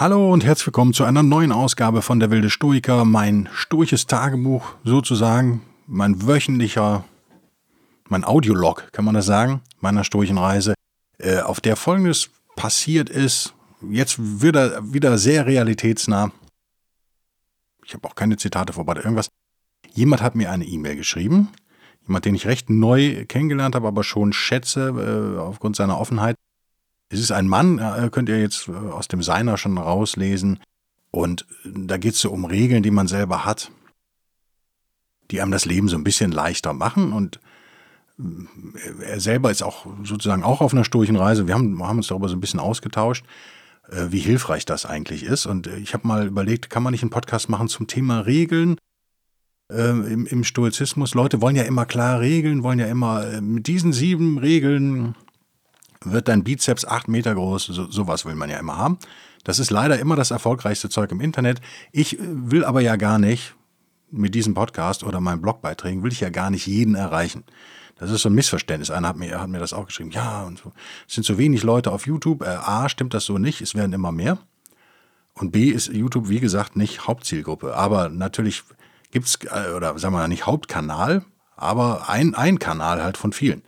Hallo und herzlich willkommen zu einer neuen Ausgabe von Der wilde Stoiker, mein stoisches Tagebuch sozusagen, mein wöchentlicher, mein Audiolog, kann man das sagen, meiner Storchenreise, äh, auf der folgendes passiert ist. Jetzt wird er wieder sehr realitätsnah. Ich habe auch keine Zitate vorbei, irgendwas. Jemand hat mir eine E-Mail geschrieben, jemand, den ich recht neu kennengelernt habe, aber schon schätze äh, aufgrund seiner Offenheit. Es ist ein Mann, äh, könnt ihr jetzt äh, aus dem Seiner schon rauslesen. Und da geht es so um Regeln, die man selber hat, die einem das Leben so ein bisschen leichter machen. Und äh, er selber ist auch sozusagen auch auf einer Reise. Wir haben, haben uns darüber so ein bisschen ausgetauscht, wie hilfreich das eigentlich ist. Und ich habe mal überlegt, kann man nicht einen Podcast machen zum Thema Regeln? im Stoizismus. Leute wollen ja immer klar Regeln, wollen ja immer mit diesen sieben Regeln wird dein Bizeps acht Meter groß. So, sowas will man ja immer haben. Das ist leider immer das erfolgreichste Zeug im Internet. Ich äh, will aber ja gar nicht, mit diesem Podcast oder meinen Blogbeiträgen, will ich ja gar nicht jeden erreichen. Das ist so ein Missverständnis. Einer hat mir, hat mir das auch geschrieben. Ja, und so. Es sind so wenig Leute auf YouTube. Äh, A, stimmt das so nicht. Es werden immer mehr. Und B ist YouTube, wie gesagt, nicht Hauptzielgruppe. Aber natürlich gibt es, äh, oder sagen wir mal, nicht Hauptkanal, aber ein, ein Kanal halt von vielen.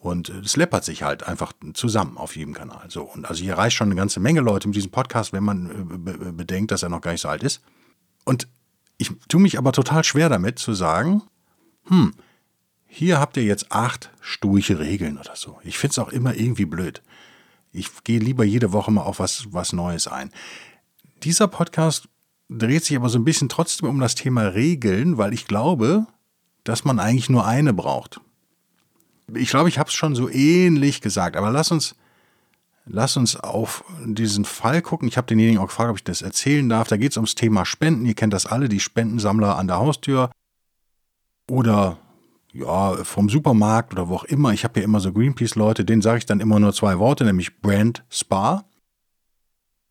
Und es läppert sich halt einfach zusammen auf jedem Kanal. So. Und also hier reicht schon eine ganze Menge Leute mit diesem Podcast, wenn man äh, bedenkt, dass er noch gar nicht so alt ist. Und ich tue mich aber total schwer damit zu sagen, hm, hier habt ihr jetzt acht sturche Regeln oder so. Ich finde es auch immer irgendwie blöd. Ich gehe lieber jede Woche mal auf was, was Neues ein. Dieser Podcast dreht sich aber so ein bisschen trotzdem um das Thema Regeln, weil ich glaube, dass man eigentlich nur eine braucht ich glaube, ich habe es schon so ähnlich gesagt, aber lass uns, lass uns auf diesen Fall gucken. Ich habe denjenigen auch gefragt, ob ich das erzählen darf. Da geht es ums Thema Spenden. Ihr kennt das alle, die Spendensammler an der Haustür oder ja, vom Supermarkt oder wo auch immer. Ich habe ja immer so Greenpeace-Leute, denen sage ich dann immer nur zwei Worte, nämlich Brand Spa.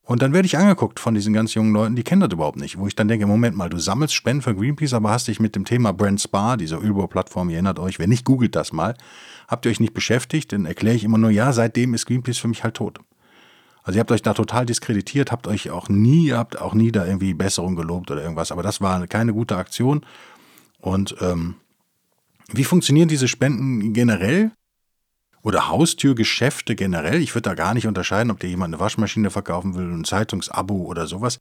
Und dann werde ich angeguckt von diesen ganz jungen Leuten, die kennen das überhaupt nicht. Wo ich dann denke, Moment mal, du sammelst Spenden für Greenpeace, aber hast dich mit dem Thema Brand Spa, dieser Ölbau-Plattform, ihr erinnert euch, wenn nicht, googelt das mal. Habt ihr euch nicht beschäftigt, dann erkläre ich immer nur, ja, seitdem ist Greenpeace für mich halt tot. Also ihr habt euch da total diskreditiert, habt euch auch nie, habt auch nie da irgendwie Besserung gelobt oder irgendwas. Aber das war keine gute Aktion. Und ähm, wie funktionieren diese Spenden generell? Oder Haustürgeschäfte generell. Ich würde da gar nicht unterscheiden, ob dir jemand eine Waschmaschine verkaufen will, ein Zeitungsabo oder sowas.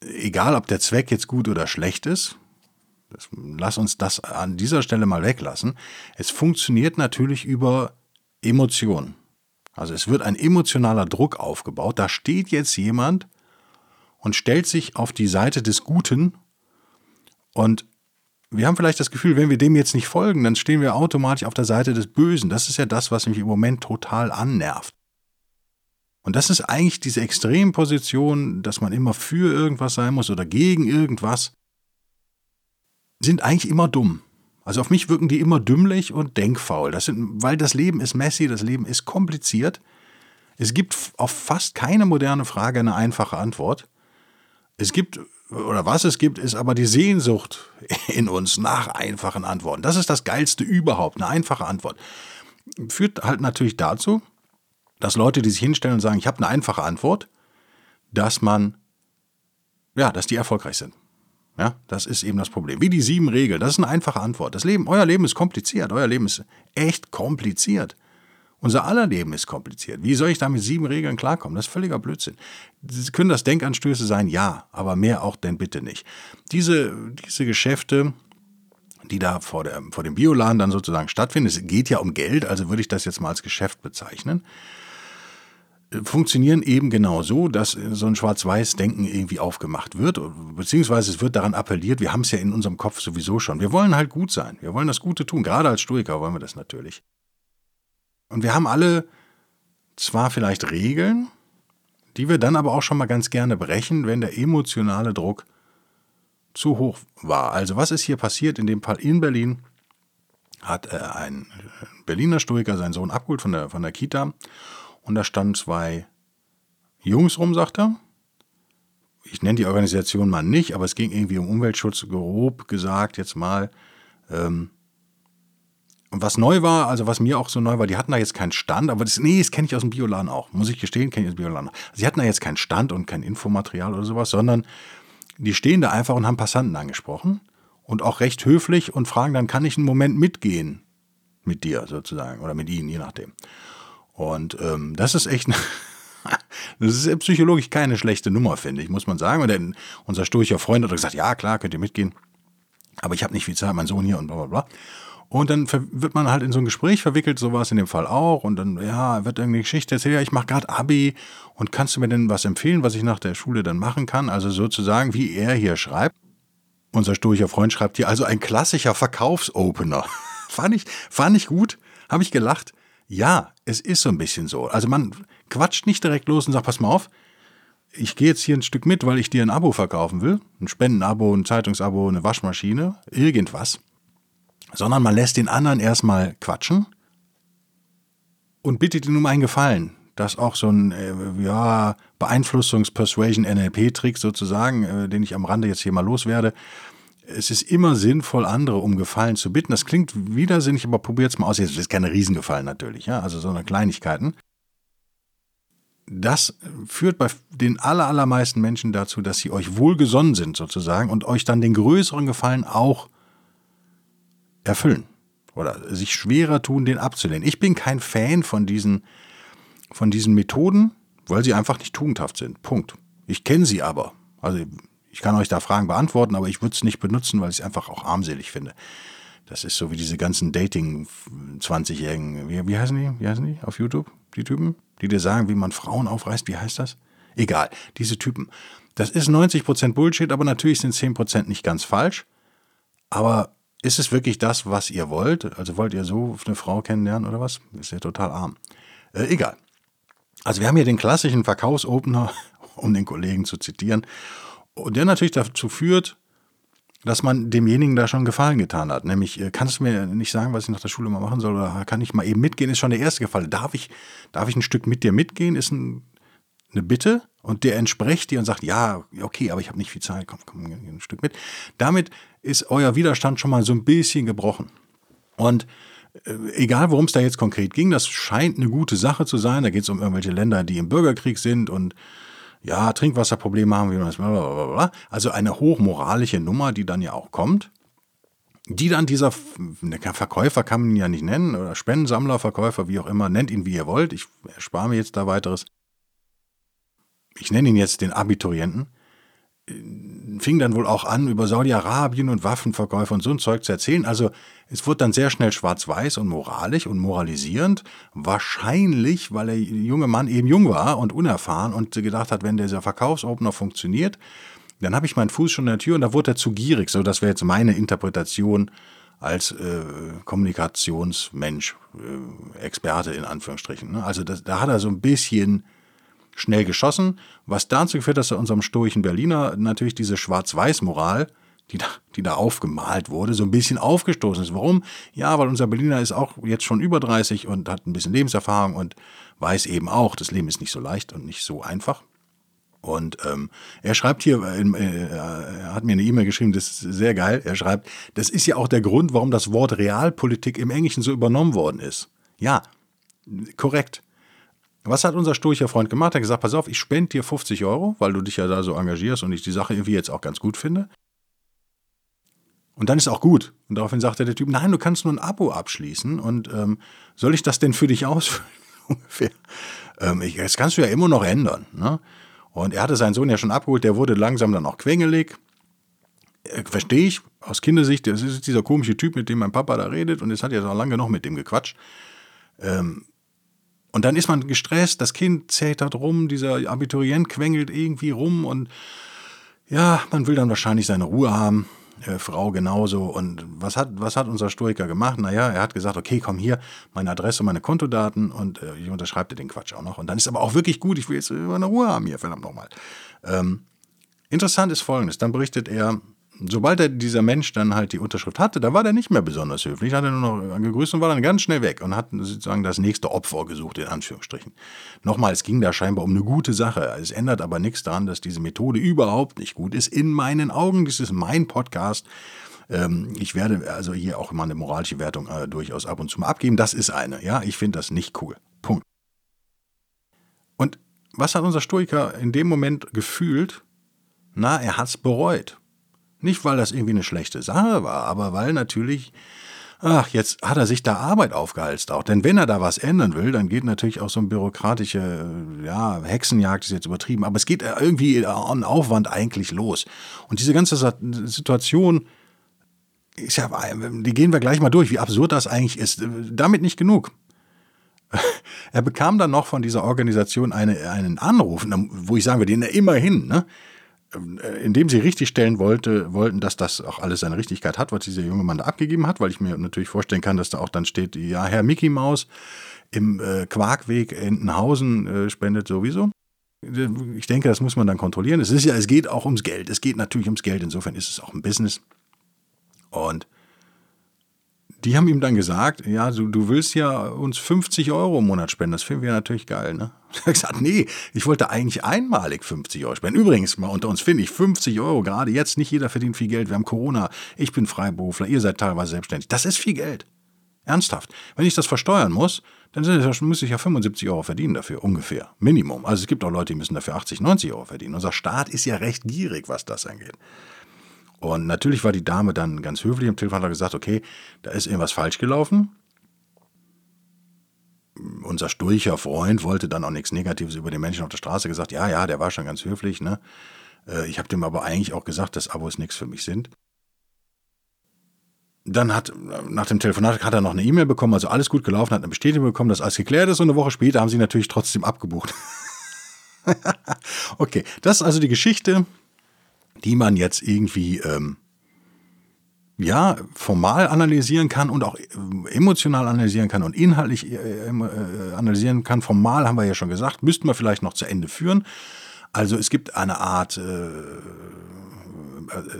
Egal, ob der Zweck jetzt gut oder schlecht ist, das, lass uns das an dieser Stelle mal weglassen. Es funktioniert natürlich über Emotionen. Also es wird ein emotionaler Druck aufgebaut. Da steht jetzt jemand und stellt sich auf die Seite des Guten und wir haben vielleicht das Gefühl, wenn wir dem jetzt nicht folgen, dann stehen wir automatisch auf der Seite des Bösen. Das ist ja das, was mich im Moment total annervt. Und das ist eigentlich diese Extremposition, dass man immer für irgendwas sein muss oder gegen irgendwas, sind eigentlich immer dumm. Also auf mich wirken die immer dümmlich und denkfaul. Das sind, weil das Leben ist messy, das Leben ist kompliziert. Es gibt auf fast keine moderne Frage eine einfache Antwort. Es gibt oder was es gibt, ist aber die Sehnsucht in uns nach einfachen Antworten. Das ist das Geilste überhaupt, eine einfache Antwort. Führt halt natürlich dazu, dass Leute, die sich hinstellen und sagen, ich habe eine einfache Antwort, dass man, ja, dass die erfolgreich sind. Ja, das ist eben das Problem. Wie die sieben Regeln, das ist eine einfache Antwort. Das Leben, euer Leben ist kompliziert, euer Leben ist echt kompliziert. Unser aller Leben ist kompliziert. Wie soll ich da mit sieben Regeln klarkommen? Das ist völliger Blödsinn. Das können das Denkanstöße sein? Ja, aber mehr auch denn bitte nicht. Diese, diese Geschäfte, die da vor, der, vor dem Bioladen dann sozusagen stattfinden, es geht ja um Geld, also würde ich das jetzt mal als Geschäft bezeichnen, funktionieren eben genau so, dass so ein Schwarz-Weiß-Denken irgendwie aufgemacht wird, beziehungsweise es wird daran appelliert, wir haben es ja in unserem Kopf sowieso schon. Wir wollen halt gut sein, wir wollen das Gute tun, gerade als Stoiker wollen wir das natürlich. Und wir haben alle zwar vielleicht Regeln, die wir dann aber auch schon mal ganz gerne brechen, wenn der emotionale Druck zu hoch war. Also was ist hier passiert? In dem Fall in Berlin hat äh, ein Berliner Stoiker seinen Sohn abgeholt von der, von der Kita und da standen zwei Jungs rum, sagt er. Ich nenne die Organisation mal nicht, aber es ging irgendwie um Umweltschutz, grob gesagt jetzt mal. Ähm, was neu war, also was mir auch so neu war, die hatten da jetzt keinen Stand, aber das, nee, das kenne ich aus dem Bioladen auch. Muss ich gestehen, kenne ich aus dem Bioladen auch. Sie hatten da jetzt keinen Stand und kein Infomaterial oder sowas, sondern die stehen da einfach und haben Passanten angesprochen und auch recht höflich und fragen dann, kann ich einen Moment mitgehen mit dir sozusagen oder mit ihnen, je nachdem. Und ähm, das ist echt, das ist psychologisch keine schlechte Nummer, finde ich, muss man sagen. Und dann, unser sturcher Freund hat gesagt, ja klar, könnt ihr mitgehen, aber ich habe nicht viel Zeit, mein Sohn hier und bla bla bla. Und dann wird man halt in so ein Gespräch verwickelt, so war es in dem Fall auch. Und dann, ja, wird irgendeine Geschichte erzählt, ja, ich mache gerade Abi und kannst du mir denn was empfehlen, was ich nach der Schule dann machen kann? Also sozusagen, wie er hier schreibt. Unser sturcher Freund schreibt hier, also ein klassischer Verkaufsopener. fand, ich, fand ich gut, habe ich gelacht. Ja, es ist so ein bisschen so. Also man quatscht nicht direkt los und sagt, pass mal auf, ich gehe jetzt hier ein Stück mit, weil ich dir ein Abo verkaufen will. Ein Spendenabo, ein Zeitungsabo, eine Waschmaschine, irgendwas sondern man lässt den anderen erstmal quatschen und bittet ihn um einen Gefallen. Das ist auch so ein äh, ja, Beeinflussungs-Persuasion-NLP-Trick sozusagen, äh, den ich am Rande jetzt hier mal loswerde. Es ist immer sinnvoll, andere um Gefallen zu bitten. Das klingt widersinnig, aber probiert es mal aus. Jetzt ist keine Riesengefallen natürlich, ja, also so eine Kleinigkeiten. Das führt bei den allermeisten Menschen dazu, dass sie euch wohlgesonnen sind sozusagen und euch dann den größeren Gefallen auch erfüllen oder sich schwerer tun, den abzulehnen. Ich bin kein Fan von diesen, von diesen Methoden, weil sie einfach nicht tugendhaft sind. Punkt. Ich kenne sie aber. Also ich kann euch da Fragen beantworten, aber ich würde es nicht benutzen, weil ich es einfach auch armselig finde. Das ist so wie diese ganzen Dating-20-Jährigen. Wie, wie, heißen die? Wie heißen die auf YouTube? Die Typen, die dir sagen, wie man Frauen aufreißt. Wie heißt das? Egal. Diese Typen. Das ist 90% Bullshit, aber natürlich sind 10% nicht ganz falsch. Aber ist es wirklich das, was ihr wollt? Also wollt ihr so eine Frau kennenlernen oder was? Ist ja total arm. Äh, egal. Also wir haben hier den klassischen Verkaufsopener, um den Kollegen zu zitieren, und der natürlich dazu führt, dass man demjenigen da schon Gefallen getan hat. Nämlich, äh, kannst du mir nicht sagen, was ich nach der Schule mal machen soll, oder kann ich mal eben mitgehen, ist schon der erste Gefallen. Darf ich, darf ich ein Stück mit dir mitgehen, ist ein, eine Bitte und der entspricht dir und sagt, ja, okay, aber ich habe nicht viel Zeit, komm, komm, ein Stück mit. Damit ist euer Widerstand schon mal so ein bisschen gebrochen. Und äh, egal, worum es da jetzt konkret ging, das scheint eine gute Sache zu sein. Da geht es um irgendwelche Länder, die im Bürgerkrieg sind und ja, Trinkwasserprobleme haben, wie man das, blablabla. Also eine hochmoralische Nummer, die dann ja auch kommt. Die dann dieser ne, Verkäufer kann man ihn ja nicht nennen, oder Spendensammler, Verkäufer, wie auch immer, nennt ihn wie ihr wollt. Ich erspare mir jetzt da weiteres. Ich nenne ihn jetzt den Abiturienten fing dann wohl auch an, über Saudi-Arabien und Waffenverkäufe und so ein Zeug zu erzählen. Also es wurde dann sehr schnell schwarz-weiß und moralisch und moralisierend. Wahrscheinlich, weil der junge Mann eben jung war und unerfahren und gedacht hat, wenn dieser Verkaufsopener funktioniert, dann habe ich meinen Fuß schon in der Tür und da wurde er zu gierig. So, das wäre jetzt meine Interpretation als äh, Kommunikationsmensch, äh, Experte in Anführungsstrichen. Ne? Also das, da hat er so ein bisschen schnell geschossen, was dazu geführt hat, dass unserem stoischen Berliner natürlich diese Schwarz-Weiß-Moral, die da, die da aufgemalt wurde, so ein bisschen aufgestoßen ist. Warum? Ja, weil unser Berliner ist auch jetzt schon über 30 und hat ein bisschen Lebenserfahrung und weiß eben auch, das Leben ist nicht so leicht und nicht so einfach. Und ähm, er schreibt hier, äh, er hat mir eine E-Mail geschrieben, das ist sehr geil. Er schreibt, das ist ja auch der Grund, warum das Wort Realpolitik im Englischen so übernommen worden ist. Ja, korrekt. Was hat unser sturcher Freund gemacht? Er hat gesagt, pass auf, ich spende dir 50 Euro, weil du dich ja da so engagierst und ich die Sache irgendwie jetzt auch ganz gut finde. Und dann ist auch gut. Und daraufhin sagte der Typ, nein, du kannst nur ein Abo abschließen. Und ähm, soll ich das denn für dich ausfüllen? Ungefähr. Ähm, das kannst du ja immer noch ändern. Ne? Und er hatte seinen Sohn ja schon abgeholt, der wurde langsam dann auch quengelig. Äh, Verstehe ich, aus Kindersicht, das ist dieser komische Typ, mit dem mein Papa da redet und jetzt hat er auch lange noch mit dem gequatscht. Ähm, und dann ist man gestresst, das Kind zetert rum, dieser Abiturient quengelt irgendwie rum und ja, man will dann wahrscheinlich seine Ruhe haben. Äh, Frau genauso. Und was hat, was hat unser Stoiker gemacht? Naja, er hat gesagt, okay, komm hier, meine Adresse meine Kontodaten und äh, ich unterschreibe dir den Quatsch auch noch. Und dann ist aber auch wirklich gut, ich will jetzt meine Ruhe haben hier, verdammt nochmal. Ähm, interessant ist folgendes, dann berichtet er, sobald er, dieser Mensch dann halt die Unterschrift hatte, da war der nicht mehr besonders höflich, hat er nur noch gegrüßt und war dann ganz schnell weg und hat sozusagen das nächste Opfer gesucht, in Anführungsstrichen. Nochmal, es ging da scheinbar um eine gute Sache. Es ändert aber nichts daran, dass diese Methode überhaupt nicht gut ist. In meinen Augen, das ist mein Podcast. Ähm, ich werde also hier auch immer eine moralische Wertung äh, durchaus ab und zu mal abgeben. Das ist eine, ja. Ich finde das nicht cool. Punkt. Und was hat unser Stoiker in dem Moment gefühlt? Na, er hat's bereut. Nicht, weil das irgendwie eine schlechte Sache war, aber weil natürlich, ach, jetzt hat er sich da Arbeit aufgehalst auch. Denn wenn er da was ändern will, dann geht natürlich auch so ein bürokratische, ja, Hexenjagd ist jetzt übertrieben, aber es geht irgendwie an Aufwand eigentlich los. Und diese ganze Situation, ist ja, die gehen wir gleich mal durch, wie absurd das eigentlich ist. Damit nicht genug. Er bekam dann noch von dieser Organisation eine, einen Anruf, wo ich sagen würde, immerhin, ne? Äh, indem sie richtigstellen wollte, wollten, dass das auch alles seine Richtigkeit hat, was dieser junge Mann da abgegeben hat, weil ich mir natürlich vorstellen kann, dass da auch dann steht, ja, Herr Mickey Maus im äh, Quarkweg Entenhausen äh, spendet sowieso. Ich denke, das muss man dann kontrollieren. Es ist ja, es geht auch ums Geld. Es geht natürlich ums Geld. Insofern ist es auch ein Business. Und die haben ihm dann gesagt, ja, du, du willst ja uns 50 Euro im Monat spenden. Das finden wir natürlich geil, ne? Er hat gesagt, nee, ich wollte eigentlich einmalig 50 Euro spenden. Übrigens, mal unter uns finde ich 50 Euro gerade jetzt. Nicht jeder verdient viel Geld. Wir haben Corona. Ich bin Freiberufler. Ihr seid teilweise selbstständig. Das ist viel Geld. Ernsthaft. Wenn ich das versteuern muss, dann muss ich ja 75 Euro verdienen dafür, ungefähr. Minimum. Also es gibt auch Leute, die müssen dafür 80, 90 Euro verdienen. Unser Staat ist ja recht gierig, was das angeht. Und natürlich war die Dame dann ganz höflich am Telefon, hat gesagt, okay, da ist irgendwas falsch gelaufen. Unser sturcher Freund wollte dann auch nichts Negatives über den Menschen auf der Straße gesagt, ja, ja, der war schon ganz höflich, ne? Äh, ich habe dem aber eigentlich auch gesagt, dass Abos nichts für mich sind. Dann hat, nach dem Telefonat hat er noch eine E-Mail bekommen, also alles gut gelaufen, hat eine Bestätigung bekommen, dass alles geklärt ist und eine Woche später haben sie natürlich trotzdem abgebucht. okay, das ist also die Geschichte die man jetzt irgendwie ähm, ja formal analysieren kann und auch äh, emotional analysieren kann und inhaltlich äh, äh, analysieren kann. Formal haben wir ja schon gesagt, müssten wir vielleicht noch zu Ende führen. Also es gibt eine Art äh, äh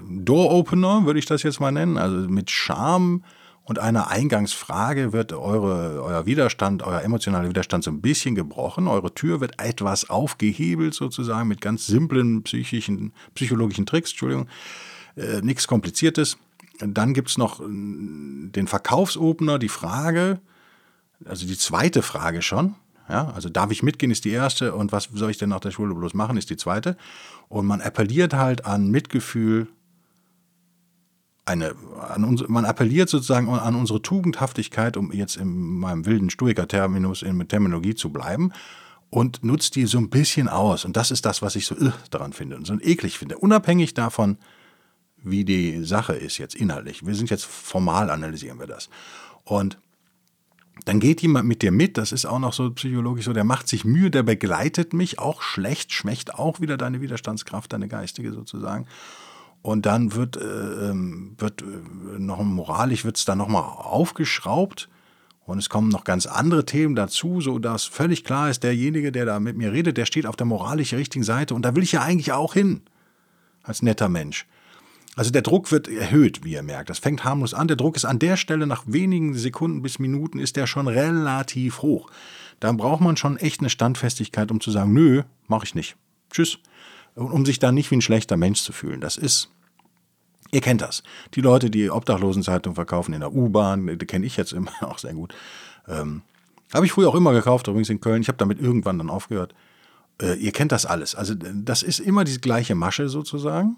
Door Opener, würde ich das jetzt mal nennen, also mit Charme und einer Eingangsfrage wird eure, euer Widerstand, euer emotionaler Widerstand so ein bisschen gebrochen. Eure Tür wird etwas aufgehebelt, sozusagen, mit ganz simplen psychischen, psychologischen Tricks, Entschuldigung. Äh, Nichts Kompliziertes. Dann gibt es noch äh, den Verkaufsopener, die Frage, also die zweite Frage schon. Ja, also darf ich mitgehen, ist die erste und was soll ich denn nach der Schule bloß machen, ist die zweite. Und man appelliert halt an Mitgefühl, eine, an uns, man appelliert sozusagen an unsere Tugendhaftigkeit, um jetzt in meinem wilden Stoiker-Terminus in Terminologie zu bleiben, und nutzt die so ein bisschen aus. Und das ist das, was ich so uh, daran finde und so eklig finde. Unabhängig davon, wie die Sache ist jetzt inhaltlich. Wir sind jetzt formal, analysieren wir das. Und dann geht jemand mit dir mit, das ist auch noch so psychologisch so, der macht sich Mühe, der begleitet mich, auch schlecht, schmeckt auch wieder deine Widerstandskraft, deine geistige sozusagen. Und dann wird, äh, ähm, wird äh, noch moralisch wird es dann nochmal aufgeschraubt. Und es kommen noch ganz andere Themen dazu, sodass völlig klar ist, derjenige, der da mit mir redet, der steht auf der moralisch richtigen Seite. Und da will ich ja eigentlich auch hin, als netter Mensch. Also der Druck wird erhöht, wie ihr merkt. Das fängt harmlos an. Der Druck ist an der Stelle nach wenigen Sekunden bis Minuten ist der schon relativ hoch. Da braucht man schon echt eine Standfestigkeit, um zu sagen, nö, mache ich nicht. Tschüss um sich da nicht wie ein schlechter Mensch zu fühlen. Das ist, ihr kennt das. Die Leute, die Obdachlosenzeitung verkaufen in der U-Bahn, die kenne ich jetzt immer auch sehr gut. Ähm, habe ich früher auch immer gekauft, übrigens in Köln. Ich habe damit irgendwann dann aufgehört. Äh, ihr kennt das alles. Also das ist immer die gleiche Masche sozusagen.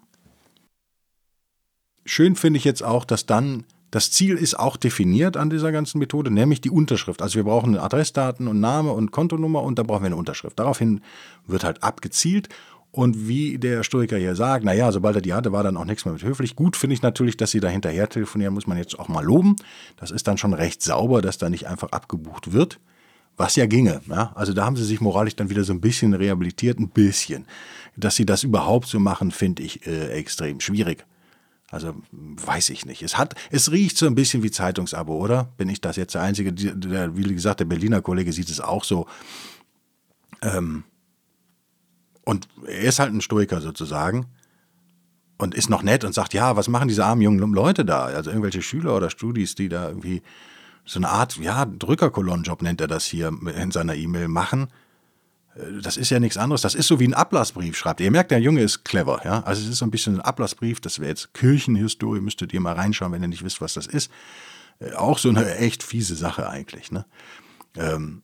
Schön finde ich jetzt auch, dass dann das Ziel ist auch definiert an dieser ganzen Methode, nämlich die Unterschrift. Also wir brauchen Adressdaten und Name und Kontonummer und da brauchen wir eine Unterschrift. Daraufhin wird halt abgezielt und wie der Stoiker hier sagt, naja, sobald er die hatte, war dann auch nichts mehr mit höflich. Gut finde ich natürlich, dass sie da hinterher telefonieren, muss man jetzt auch mal loben. Das ist dann schon recht sauber, dass da nicht einfach abgebucht wird. Was ja ginge. Ja? Also da haben sie sich moralisch dann wieder so ein bisschen rehabilitiert, ein bisschen. Dass sie das überhaupt so machen, finde ich äh, extrem schwierig. Also weiß ich nicht. Es hat, es riecht so ein bisschen wie Zeitungsabo, oder? Bin ich das jetzt der Einzige? Der, wie gesagt, der Berliner Kollege sieht es auch so. Ähm, und er ist halt ein Stoiker sozusagen. und ist noch nett und sagt, ja, was machen diese armen jungen Leute da? Also irgendwelche Schüler oder Studis, die da irgendwie so eine Art, ja, Drückerkolonnenjob nennt er das hier in seiner E-Mail machen. Äh, das ist ja nichts anderes. Das ist so wie ein Ablassbrief, schreibt er. Ihr merkt, der Junge ist clever. Ja? Also es ist so ein bisschen ein Ablassbrief. Das wäre jetzt Kirchenhistorie. Müsstet ihr mal reinschauen, wenn ihr nicht wisst, was das ist. Äh, auch so eine echt fiese Sache eigentlich. Ne? Ähm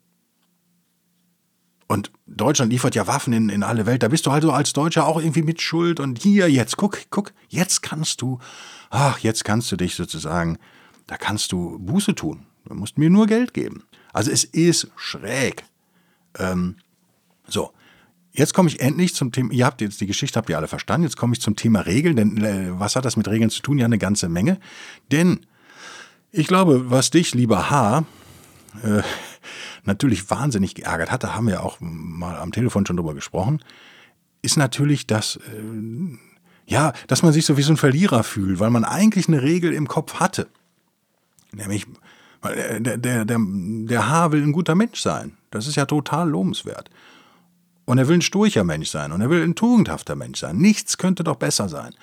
und Deutschland liefert ja Waffen in, in alle Welt. Da bist du also als Deutscher auch irgendwie mit Schuld. Und hier, jetzt, guck, guck, jetzt kannst du, ach, jetzt kannst du dich sozusagen, da kannst du Buße tun. Du musst mir nur Geld geben. Also es ist schräg. Ähm, so, jetzt komme ich endlich zum Thema, ihr habt jetzt die Geschichte, habt ihr alle verstanden, jetzt komme ich zum Thema Regeln, denn äh, was hat das mit Regeln zu tun? Ja, eine ganze Menge. Denn ich glaube, was dich, lieber H., äh, natürlich wahnsinnig geärgert hat, da haben wir auch mal am Telefon schon drüber gesprochen, ist natürlich, dass, äh, ja, dass man sich so wie so ein Verlierer fühlt, weil man eigentlich eine Regel im Kopf hatte. Nämlich, der, der, der, der H will ein guter Mensch sein. Das ist ja total lobenswert. Und er will ein sturcher Mensch sein und er will ein tugendhafter Mensch sein. Nichts könnte doch besser sein.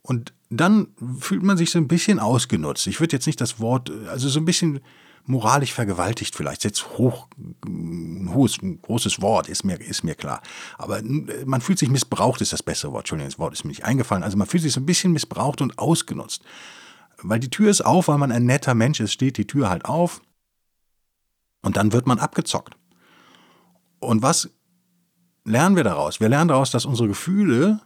Und dann fühlt man sich so ein bisschen ausgenutzt. Ich würde jetzt nicht das Wort, also so ein bisschen moralisch vergewaltigt vielleicht. Jetzt hoch, ein hohes, ein großes Wort, ist mir, ist mir klar. Aber man fühlt sich missbraucht, ist das bessere Wort. Entschuldigung, das Wort ist mir nicht eingefallen. Also man fühlt sich so ein bisschen missbraucht und ausgenutzt. Weil die Tür ist auf, weil man ein netter Mensch ist, steht die Tür halt auf. Und dann wird man abgezockt. Und was lernen wir daraus? Wir lernen daraus, dass unsere Gefühle,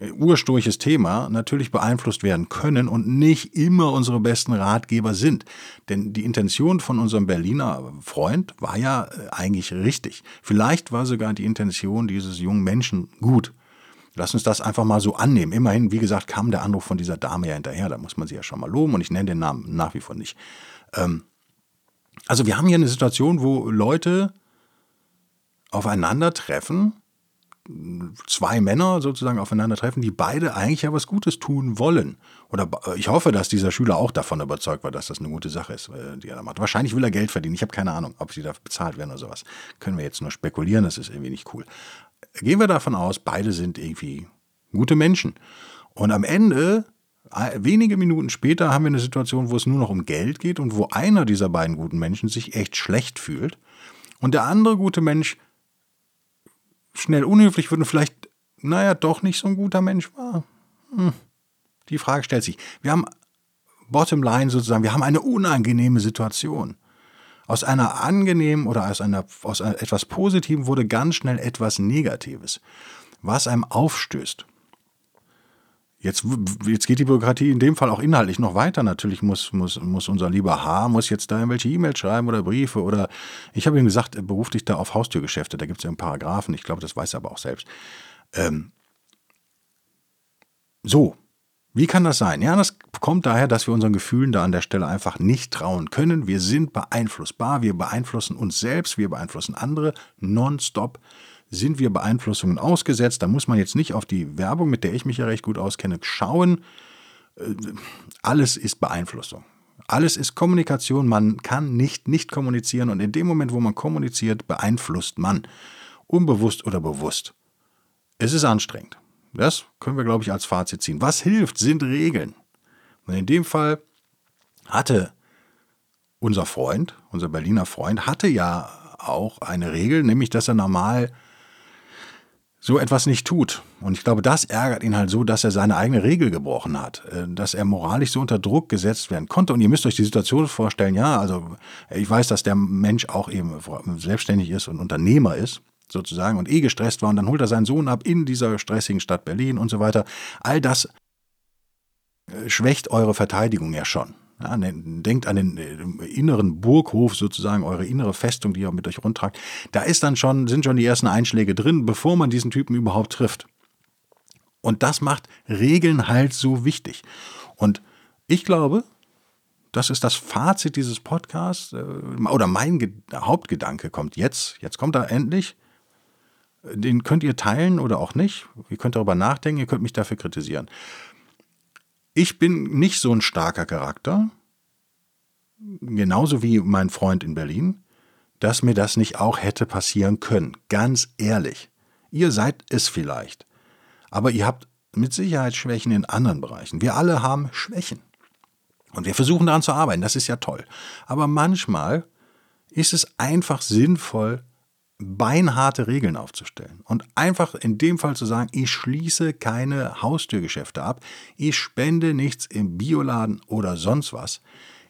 äh, ursturches Thema, natürlich beeinflusst werden können und nicht immer unsere besten Ratgeber sind. Denn die Intention von unserem Berliner Freund war ja äh, eigentlich richtig. Vielleicht war sogar die Intention dieses jungen Menschen gut. Lass uns das einfach mal so annehmen. Immerhin, wie gesagt, kam der Anruf von dieser Dame ja hinterher. Da muss man sie ja schon mal loben und ich nenne den Namen nach wie vor nicht. Ähm, also wir haben hier eine Situation, wo Leute aufeinandertreffen, zwei Männer sozusagen aufeinandertreffen, die beide eigentlich ja was Gutes tun wollen. Oder ich hoffe, dass dieser Schüler auch davon überzeugt war, dass das eine gute Sache ist, äh, die er da macht. Wahrscheinlich will er Geld verdienen. Ich habe keine Ahnung, ob sie da bezahlt werden oder sowas. Können wir jetzt nur spekulieren, das ist irgendwie nicht cool. Gehen wir davon aus, beide sind irgendwie gute Menschen. Und am Ende, wenige Minuten später, haben wir eine Situation, wo es nur noch um Geld geht und wo einer dieser beiden guten Menschen sich echt schlecht fühlt. Und der andere gute Mensch schnell unhöflich wird und vielleicht, naja, doch nicht so ein guter Mensch war. Hm. Die Frage stellt sich. Wir haben bottom line sozusagen, wir haben eine unangenehme Situation. Aus einer angenehmen oder aus, einer, aus etwas Positivem wurde ganz schnell etwas Negatives, was einem aufstößt. Jetzt, jetzt geht die Bürokratie in dem Fall auch inhaltlich noch weiter. Natürlich muss, muss, muss unser lieber H. muss jetzt da irgendwelche E-Mails schreiben oder Briefe oder ich habe ihm gesagt, beruf dich da auf Haustürgeschäfte. Da gibt es ja einen Paragraphen. Ich glaube, das weiß er aber auch selbst. Ähm, so, wie kann das sein? Ja, das kommt daher, dass wir unseren Gefühlen da an der Stelle einfach nicht trauen können. Wir sind beeinflussbar, wir beeinflussen uns selbst, wir beeinflussen andere nonstop sind wir Beeinflussungen ausgesetzt. Da muss man jetzt nicht auf die Werbung, mit der ich mich ja recht gut auskenne, schauen. Äh, alles ist Beeinflussung. Alles ist Kommunikation. Man kann nicht nicht kommunizieren und in dem Moment, wo man kommuniziert, beeinflusst man. Unbewusst oder bewusst. Es ist anstrengend. Das können wir, glaube ich, als Fazit ziehen. Was hilft, sind Regeln. Und in dem Fall hatte unser Freund, unser Berliner Freund, hatte ja auch eine Regel, nämlich dass er normal so etwas nicht tut. Und ich glaube, das ärgert ihn halt so, dass er seine eigene Regel gebrochen hat, äh, dass er moralisch so unter Druck gesetzt werden konnte. Und ihr müsst euch die Situation vorstellen, ja, also ich weiß, dass der Mensch auch eben selbstständig ist und Unternehmer ist, sozusagen, und eh gestresst war. Und dann holt er seinen Sohn ab in dieser stressigen Stadt Berlin und so weiter. All das äh, schwächt eure Verteidigung ja schon. Ja, ne, denkt an den äh, inneren Burghof sozusagen, eure innere Festung, die ihr mit euch rundtragt. Da ist dann schon, sind schon die ersten Einschläge drin, bevor man diesen Typen überhaupt trifft. Und das macht Regeln halt so wichtig. Und ich glaube, das ist das Fazit dieses Podcasts, äh, oder mein Hauptgedanke kommt jetzt, jetzt kommt er endlich. Den könnt ihr teilen oder auch nicht. Ihr könnt darüber nachdenken, ihr könnt mich dafür kritisieren. Ich bin nicht so ein starker Charakter, genauso wie mein Freund in Berlin, dass mir das nicht auch hätte passieren können. Ganz ehrlich. Ihr seid es vielleicht. Aber ihr habt mit Sicherheit Schwächen in anderen Bereichen. Wir alle haben Schwächen. Und wir versuchen daran zu arbeiten, das ist ja toll. Aber manchmal ist es einfach sinnvoll, beinharte Regeln aufzustellen und einfach in dem Fall zu sagen, ich schließe keine Haustürgeschäfte ab, ich spende nichts im Bioladen oder sonst was.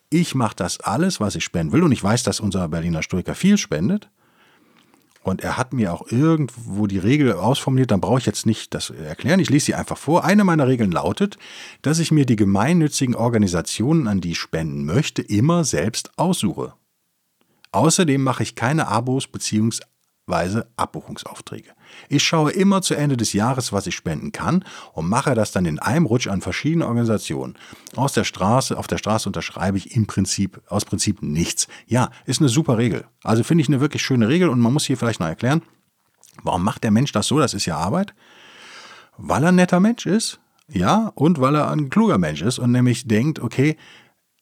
Ich mache das alles, was ich spenden will und ich weiß, dass unser Berliner Stoiker viel spendet. Und er hat mir auch irgendwo die Regel ausformuliert, dann brauche ich jetzt nicht das erklären, ich lese sie einfach vor. Eine meiner Regeln lautet, dass ich mir die gemeinnützigen Organisationen, an die ich spenden möchte, immer selbst aussuche. Außerdem mache ich keine Abos bzw. Weise Abbuchungsaufträge. Ich schaue immer zu Ende des Jahres, was ich spenden kann und mache das dann in einem Rutsch an verschiedene Organisationen. Aus der Straße, auf der Straße unterschreibe ich im Prinzip, aus Prinzip nichts. Ja, ist eine super Regel. Also finde ich eine wirklich schöne Regel und man muss hier vielleicht noch erklären, warum macht der Mensch das so? Das ist ja Arbeit. Weil er ein netter Mensch ist, ja, und weil er ein kluger Mensch ist und nämlich denkt, okay,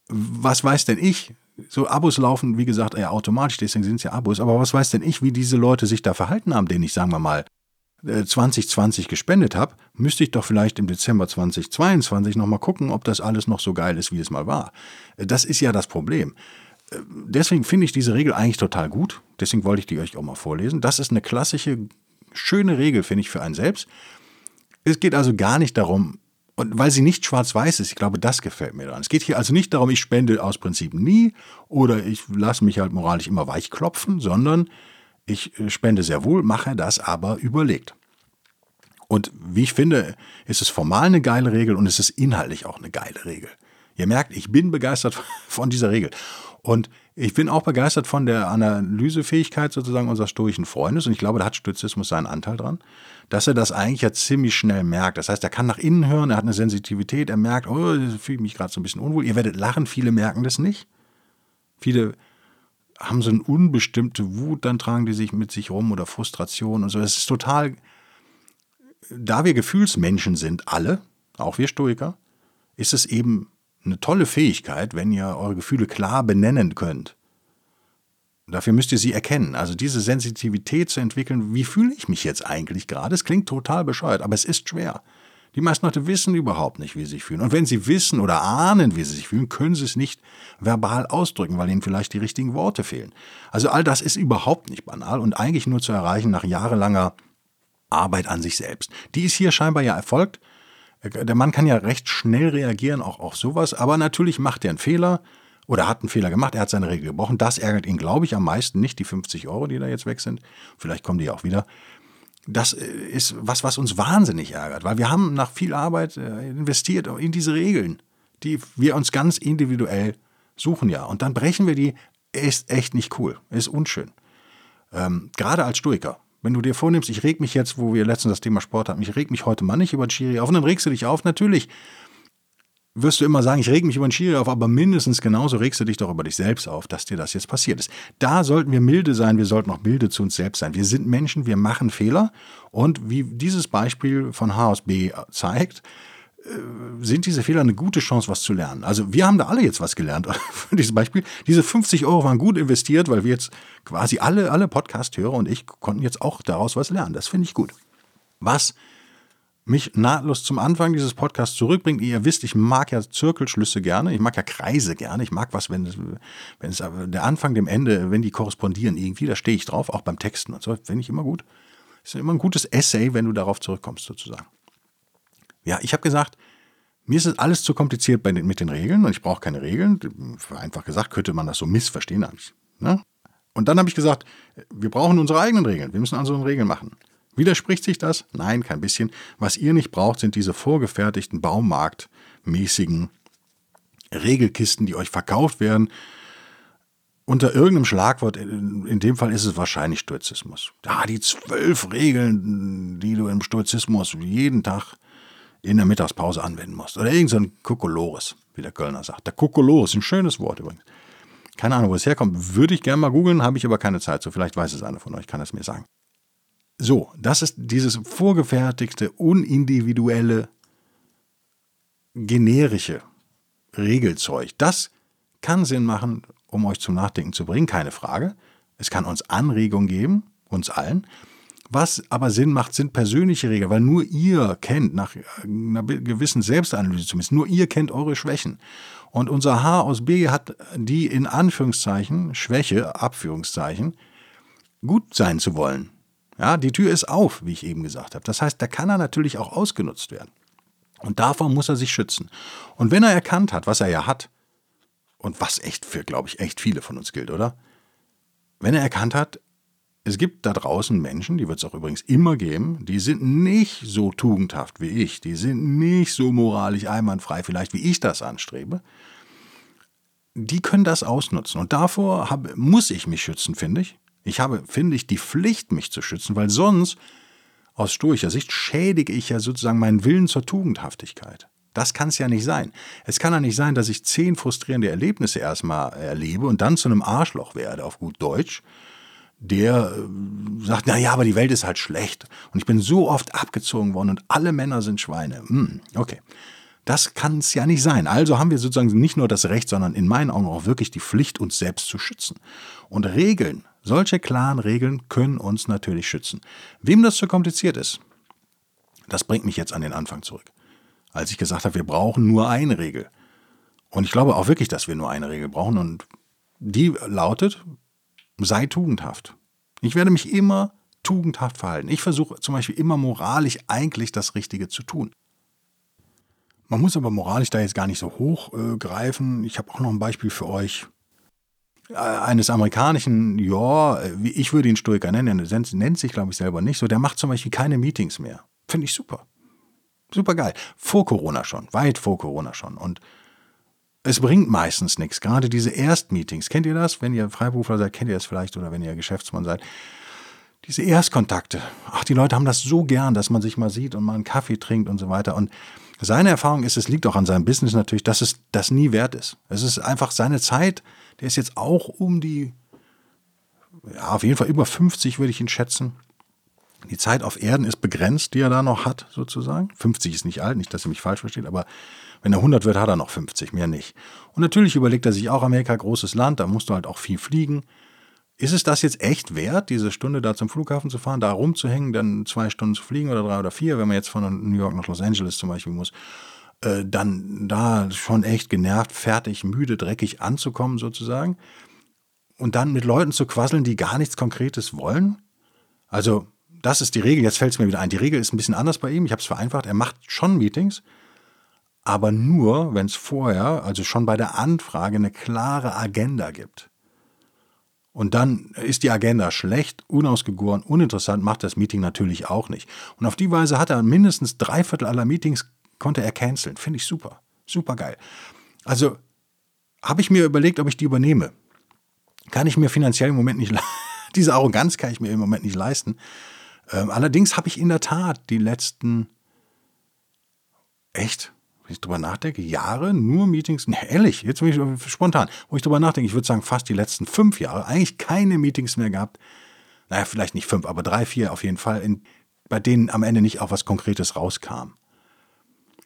was weiß denn ich, so Abos laufen, wie gesagt, ja automatisch, deswegen sind es ja Abos. Aber was weiß denn ich, wie diese Leute sich da verhalten haben, denen ich, sagen wir mal, 2020 äh, gespendet habe, müsste ich doch vielleicht im Dezember 2022 nochmal gucken, ob das alles noch so geil ist, wie es mal war. Äh, das ist ja das Problem. Äh, deswegen finde ich diese Regel eigentlich total gut. Deswegen wollte ich die euch auch mal vorlesen. Das ist eine klassische, schöne Regel, finde ich, für einen selbst. Es geht also gar nicht darum, und weil sie nicht schwarz-weiß ist, ich glaube, das gefällt mir daran. Es geht hier also nicht darum, ich spende aus Prinzip nie oder ich lasse mich halt moralisch immer weich klopfen, sondern ich äh, spende sehr wohl, mache das aber überlegt. Und wie ich finde, ist es formal eine geile Regel und es ist inhaltlich auch eine geile Regel. Ihr merkt, ich bin begeistert von dieser Regel. Und ich bin auch begeistert von der Analysefähigkeit sozusagen unseres stoischen Freundes. Und ich glaube, da hat Stoizismus seinen Anteil dran dass er das eigentlich ja ziemlich schnell merkt. Das heißt, er kann nach innen hören, er hat eine Sensitivität, er merkt, oh, ich fühle mich gerade so ein bisschen unwohl. Ihr werdet lachen, viele merken das nicht. Viele haben so eine unbestimmte Wut, dann tragen die sich mit sich rum oder Frustration und so. Es ist total, da wir Gefühlsmenschen sind, alle, auch wir Stoiker, ist es eben eine tolle Fähigkeit, wenn ihr eure Gefühle klar benennen könnt. Dafür müsst ihr sie erkennen. Also diese Sensitivität zu entwickeln, wie fühle ich mich jetzt eigentlich gerade? Es klingt total bescheuert, aber es ist schwer. Die meisten Leute wissen überhaupt nicht, wie sie sich fühlen. Und wenn sie wissen oder ahnen, wie sie sich fühlen, können sie es nicht verbal ausdrücken, weil ihnen vielleicht die richtigen Worte fehlen. Also all das ist überhaupt nicht banal und eigentlich nur zu erreichen nach jahrelanger Arbeit an sich selbst. Die ist hier scheinbar ja erfolgt. Der Mann kann ja recht schnell reagieren, auch auf sowas, aber natürlich macht er einen Fehler oder hat einen Fehler gemacht, er hat seine Regel gebrochen. Das ärgert ihn, glaube ich, am meisten. Nicht die 50 Euro, die da jetzt weg sind. Vielleicht kommen die auch wieder. Das äh, ist was, was uns wahnsinnig ärgert, weil wir haben nach viel Arbeit äh, investiert in diese Regeln, die wir uns ganz individuell suchen ja. Und dann brechen wir die, ist echt nicht cool, ist unschön. Ähm, gerade als Stoiker. Wenn du dir vornimmst, ich reg mich jetzt, wo wir letztens das Thema Sport hatten, ich reg mich heute mal nicht über Chiri auf, und dann regst du dich auf, natürlich wirst du immer sagen, ich reg mich über den Schiri auf, aber mindestens genauso regst du dich doch über dich selbst auf, dass dir das jetzt passiert ist. Da sollten wir milde sein, wir sollten auch milde zu uns selbst sein. Wir sind Menschen, wir machen Fehler und wie dieses Beispiel von H aus B zeigt, äh, sind diese Fehler eine gute Chance, was zu lernen. Also wir haben da alle jetzt was gelernt von diesem Beispiel. Diese 50 Euro waren gut investiert, weil wir jetzt quasi alle, alle Podcast-Hörer und ich konnten jetzt auch daraus was lernen. Das finde ich gut. Was mich nahtlos zum Anfang dieses Podcasts zurückbringt. Ihr wisst, ich mag ja Zirkelschlüsse gerne, ich mag ja Kreise gerne, ich mag was, wenn es, wenn es der Anfang dem Ende, wenn die korrespondieren irgendwie, da stehe ich drauf, auch beim Texten und so, finde ich immer gut. Ist immer ein gutes Essay, wenn du darauf zurückkommst, sozusagen. Ja, ich habe gesagt, mir ist es alles zu kompliziert bei den, mit den Regeln und ich brauche keine Regeln. Einfach gesagt, könnte man das so missverstehen. Ne? Und dann habe ich gesagt, wir brauchen unsere eigenen Regeln. Wir müssen also Regeln machen. Widerspricht sich das? Nein, kein bisschen. Was ihr nicht braucht, sind diese vorgefertigten Baumarktmäßigen Regelkisten, die euch verkauft werden. Unter irgendeinem Schlagwort, in dem Fall ist es wahrscheinlich Stoizismus. Da die zwölf Regeln, die du im Stoizismus jeden Tag in der Mittagspause anwenden musst. Oder irgend so Kokolores, wie der Kölner sagt. Der Kokolores, ein schönes Wort übrigens. Keine Ahnung, wo es herkommt. Würde ich gerne mal googeln, habe ich aber keine Zeit so. Vielleicht weiß es einer von euch, kann es mir sagen. So, das ist dieses vorgefertigte, unindividuelle, generische Regelzeug. Das kann Sinn machen, um euch zum Nachdenken zu bringen, keine Frage. Es kann uns Anregungen geben, uns allen. Was aber Sinn macht, sind persönliche Regeln, weil nur ihr kennt, nach einer gewissen Selbstanalyse zumindest, nur ihr kennt eure Schwächen. Und unser H aus B hat die in Anführungszeichen, Schwäche, Abführungszeichen, gut sein zu wollen. Ja, die Tür ist auf, wie ich eben gesagt habe. Das heißt, da kann er natürlich auch ausgenutzt werden. Und davor muss er sich schützen. Und wenn er erkannt hat, was er ja hat, und was echt für, glaube ich, echt viele von uns gilt, oder? Wenn er erkannt hat, es gibt da draußen Menschen, die wird es auch übrigens immer geben, die sind nicht so tugendhaft wie ich, die sind nicht so moralisch einwandfrei, vielleicht wie ich das anstrebe. Die können das ausnutzen. Und davor hab, muss ich mich schützen, finde ich. Ich habe, finde ich, die Pflicht, mich zu schützen, weil sonst, aus stoischer Sicht, schädige ich ja sozusagen meinen Willen zur Tugendhaftigkeit. Das kann es ja nicht sein. Es kann ja nicht sein, dass ich zehn frustrierende Erlebnisse erstmal erlebe und dann zu einem Arschloch werde, auf gut Deutsch, der äh, sagt, na ja, aber die Welt ist halt schlecht und ich bin so oft abgezogen worden und alle Männer sind Schweine. Hm, okay. Das kann es ja nicht sein. Also haben wir sozusagen nicht nur das Recht, sondern in meinen Augen auch wirklich die Pflicht, uns selbst zu schützen. Und Regeln, solche klaren Regeln können uns natürlich schützen. Wem das zu kompliziert ist, das bringt mich jetzt an den Anfang zurück als ich gesagt habe, wir brauchen nur eine Regel. Und ich glaube auch wirklich, dass wir nur eine Regel brauchen und die lautet, sei tugendhaft. Ich werde mich immer tugendhaft verhalten. Ich versuche zum Beispiel immer moralisch eigentlich das Richtige zu tun. Man muss aber moralisch da jetzt gar nicht so hoch äh, greifen. Ich habe auch noch ein Beispiel für euch. Äh, eines amerikanischen, ja, ich würde ihn Stoiker nennen, er nennt sich, glaube ich, selber nicht so, der macht zum Beispiel keine Meetings mehr. Finde ich super. Super geil. Vor Corona schon, weit vor Corona schon. Und es bringt meistens nichts. Gerade diese Erstmeetings, kennt ihr das? Wenn ihr Freiberufler seid, kennt ihr das vielleicht oder wenn ihr Geschäftsmann seid. Diese Erstkontakte. Ach, die Leute haben das so gern, dass man sich mal sieht und mal einen Kaffee trinkt und so weiter. Und seine Erfahrung ist, es liegt auch an seinem Business natürlich, dass es das nie wert ist. Es ist einfach seine Zeit, der ist jetzt auch um die, ja, auf jeden Fall über 50 würde ich ihn schätzen. Die Zeit auf Erden ist begrenzt, die er da noch hat, sozusagen. 50 ist nicht alt, nicht, dass ihr mich falsch versteht, aber wenn er 100 wird, hat er noch 50, mehr nicht. Und natürlich überlegt er sich auch, Amerika, großes Land, da musst du halt auch viel fliegen. Ist es das jetzt echt wert, diese Stunde da zum Flughafen zu fahren, da rumzuhängen, dann zwei Stunden zu fliegen oder drei oder vier, wenn man jetzt von New York nach Los Angeles zum Beispiel muss, äh, dann da schon echt genervt, fertig, müde, dreckig anzukommen sozusagen und dann mit Leuten zu quasseln, die gar nichts Konkretes wollen? Also das ist die Regel. Jetzt fällt es mir wieder ein. Die Regel ist ein bisschen anders bei ihm. Ich habe es vereinfacht. Er macht schon Meetings, aber nur, wenn es vorher, also schon bei der Anfrage, eine klare Agenda gibt. Und dann ist die Agenda schlecht, unausgegoren, uninteressant, macht das Meeting natürlich auch nicht. Und auf die Weise hat er mindestens drei Viertel aller Meetings konnte er canceln. Finde ich super. Super geil. Also habe ich mir überlegt, ob ich die übernehme. Kann ich mir finanziell im Moment nicht leisten. Diese Arroganz kann ich mir im Moment nicht leisten. Ähm, allerdings habe ich in der Tat die letzten, echt, wenn ich drüber nachdenke, Jahre nur Meetings, ne, ehrlich, jetzt bin ich spontan, wo ich drüber nachdenke, ich würde sagen fast die letzten fünf Jahre, eigentlich keine Meetings mehr gehabt. Naja, vielleicht nicht fünf, aber drei, vier auf jeden Fall, in, bei denen am Ende nicht auch was Konkretes rauskam.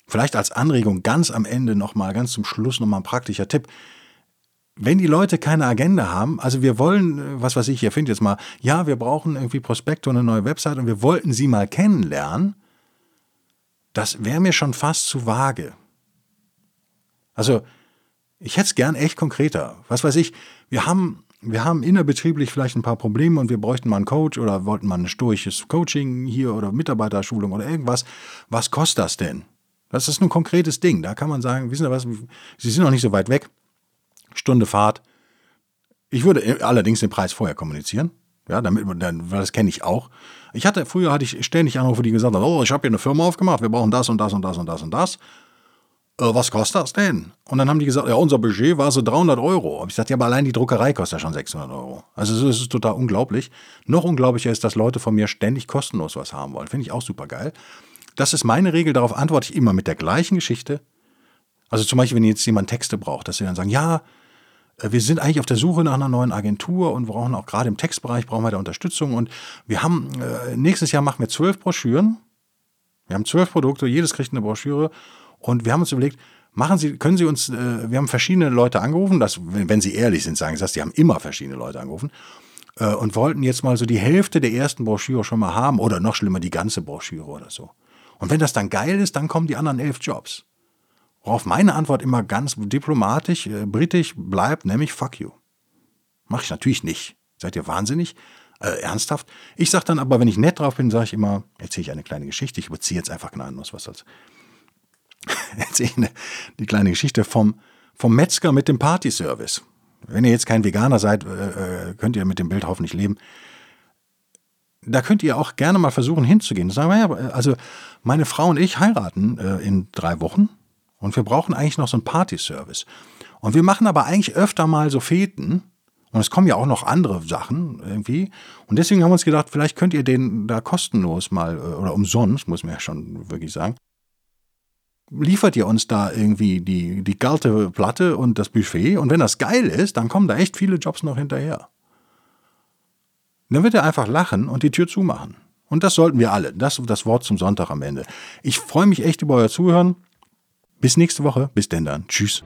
Vielleicht als Anregung ganz am Ende nochmal, ganz zum Schluss nochmal ein praktischer Tipp wenn die Leute keine Agenda haben, also wir wollen, äh, was weiß ich, ihr findet jetzt mal, ja, wir brauchen irgendwie Prospekte und eine neue Website und wir wollten sie mal kennenlernen, das wäre mir schon fast zu vage. Also, ich hätte es gern echt konkreter. Was weiß ich, wir haben, wir haben innerbetrieblich vielleicht ein paar Probleme und wir bräuchten mal einen Coach oder wollten mal ein stoisches Coaching hier oder Mitarbeiterschulung oder irgendwas. Was kostet das denn? Das ist ein konkretes Ding. Da kann man sagen, wissen Sie was, Sie sind noch nicht so weit weg. Stunde Fahrt. Ich würde allerdings den Preis vorher kommunizieren. Ja, damit, das kenne ich auch. Ich hatte, früher hatte ich ständig Anrufe, die gesagt haben, oh, ich habe hier eine Firma aufgemacht, wir brauchen das und das und das und das und das. Äh, was kostet das denn? Und dann haben die gesagt, ja, unser Budget war so 300 Euro. Aber ich sagte, ja, aber allein die Druckerei kostet ja schon 600 Euro. Also das ist total unglaublich. Noch unglaublicher ist, dass Leute von mir ständig kostenlos was haben wollen. Finde ich auch super geil. Das ist meine Regel, darauf antworte ich immer mit der gleichen Geschichte. Also zum Beispiel, wenn jetzt jemand Texte braucht, dass sie dann sagen, ja, äh, wir sind eigentlich auf der Suche nach einer neuen Agentur und brauchen auch gerade im Textbereich brauchen wir da Unterstützung. Und wir haben äh, nächstes Jahr machen wir zwölf Broschüren. Wir haben zwölf Produkte, jedes kriegt eine Broschüre. Und wir haben uns überlegt, machen Sie, können Sie uns, äh, wir haben verschiedene Leute angerufen, das, wenn, Sie ehrlich sind, sagen Sie das, die haben immer verschiedene Leute angerufen. und wollten jetzt mal so die Hälfte der ersten Broschüre schon mal haben oder noch schlimmer die ganze Broschüre oder so. Und wenn das dann geil ist, dann kommen die anderen elf Jobs. Worauf meine Antwort immer ganz diplomatisch, äh, britisch bleibt, nämlich fuck you. Mach ich natürlich nicht. Seid ihr wahnsinnig? Äh, ernsthaft? Ich sag dann aber, wenn ich nett drauf bin, sage ich immer, erzähle ich eine kleine Geschichte. Ich überziehe jetzt einfach gnadenlos, was soll's. erzähle ich eine, die kleine Geschichte vom, vom Metzger mit dem Partyservice. Wenn ihr jetzt kein Veganer seid, äh, äh, könnt ihr mit dem Bild hoffentlich leben. Da könnt ihr auch gerne mal versuchen hinzugehen. Sagen wir ja, also meine Frau und ich heiraten äh, in drei Wochen und wir brauchen eigentlich noch so einen Partyservice. Und wir machen aber eigentlich öfter mal so Feten. Und es kommen ja auch noch andere Sachen irgendwie. Und deswegen haben wir uns gedacht, vielleicht könnt ihr den da kostenlos mal äh, oder umsonst, muss man ja schon wirklich sagen, liefert ihr uns da irgendwie die, die galte Platte und das Buffet. Und wenn das geil ist, dann kommen da echt viele Jobs noch hinterher. Dann wird er einfach lachen und die Tür zumachen. Und das sollten wir alle. Das das Wort zum Sonntag am Ende. Ich freue mich echt über euer Zuhören. Bis nächste Woche. Bis denn dann. Tschüss.